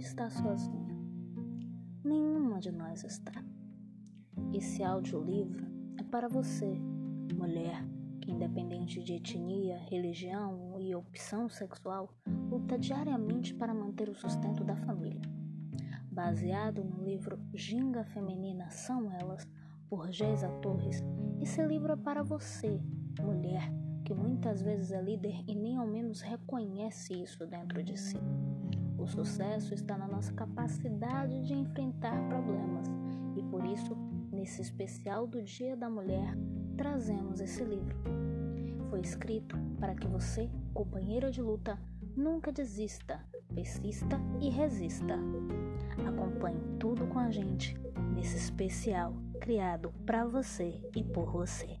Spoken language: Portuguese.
está sozinha. Nenhuma de nós está. Esse audiolivro é para você, mulher que, independente de etnia, religião e opção sexual, luta diariamente para manter o sustento da família. Baseado no livro Ginga Feminina São Elas, por Geisa Torres, esse livro é para você, mulher que muitas vezes é líder e nem ao menos reconhece isso dentro de si. O sucesso está na nossa capacidade de enfrentar problemas e por isso, nesse especial do Dia da Mulher, trazemos esse livro. Foi escrito para que você, companheira de luta, nunca desista, persista e resista. Acompanhe tudo com a gente nesse especial criado para você e por você.